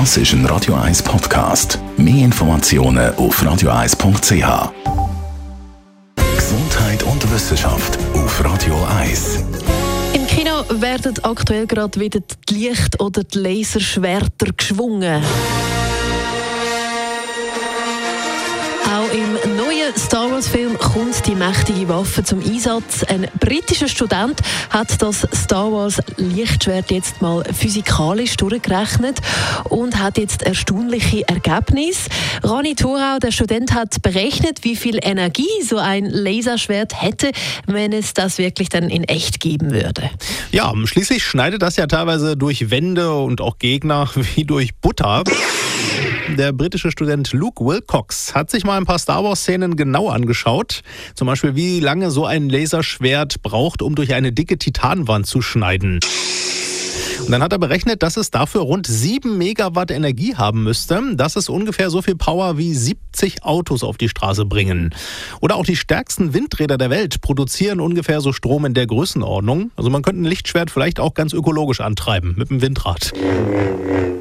Das ist ein Radio 1 Podcast. Mehr Informationen auf radio1.ch. Gesundheit und Wissenschaft auf Radio 1. Im Kino werden aktuell gerade wieder die Licht- oder die Laserschwerter geschwungen. Neuen Star Wars-Film kommt die mächtige Waffe zum Einsatz. Ein britischer Student hat das Star Wars-Lichtschwert jetzt mal physikalisch durchgerechnet und hat jetzt erstaunliche Ergebnisse. Rani Thorau, der Student, hat berechnet, wie viel Energie so ein Laserschwert hätte, wenn es das wirklich dann in echt geben würde. Ja, schließlich schneidet das ja teilweise durch Wände und auch Gegner wie durch Butter. Der britische Student Luke Wilcox hat sich mal ein paar Star Wars-Szenen genau angeschaut. Zum Beispiel, wie lange so ein Laserschwert braucht, um durch eine dicke Titanwand zu schneiden. Und dann hat er berechnet, dass es dafür rund 7 Megawatt Energie haben müsste. Das ist ungefähr so viel Power wie 70 Autos auf die Straße bringen. Oder auch die stärksten Windräder der Welt produzieren ungefähr so Strom in der Größenordnung. Also man könnte ein Lichtschwert vielleicht auch ganz ökologisch antreiben mit dem Windrad.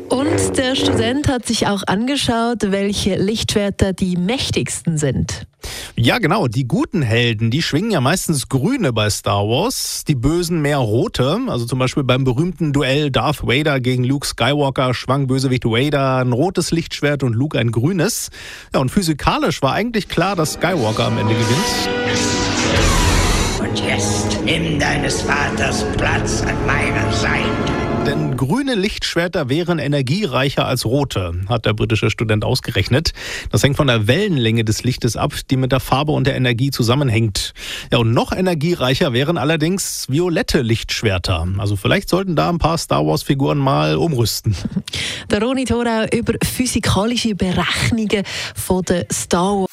Und der Student hat sich auch angeschaut, welche Lichtschwerter die mächtigsten sind. Ja, genau. Die guten Helden, die schwingen ja meistens grüne bei Star Wars, die bösen mehr rote. Also zum Beispiel beim berühmten Duell Darth Vader gegen Luke Skywalker schwang Bösewicht Vader ein rotes Lichtschwert und Luke ein grünes. Ja, und physikalisch war eigentlich klar, dass Skywalker am Ende gewinnt. Und jetzt nimm deines Vaters Platz an meiner Seite. Denn grüne Lichtschwerter wären energiereicher als rote, hat der britische Student ausgerechnet. Das hängt von der Wellenlänge des Lichtes ab, die mit der Farbe und der Energie zusammenhängt. Ja, und noch energiereicher wären allerdings violette Lichtschwerter. Also vielleicht sollten da ein paar Star Wars-Figuren mal umrüsten. Der Roni Thorau über physikalische Berechnungen von der Star Wars.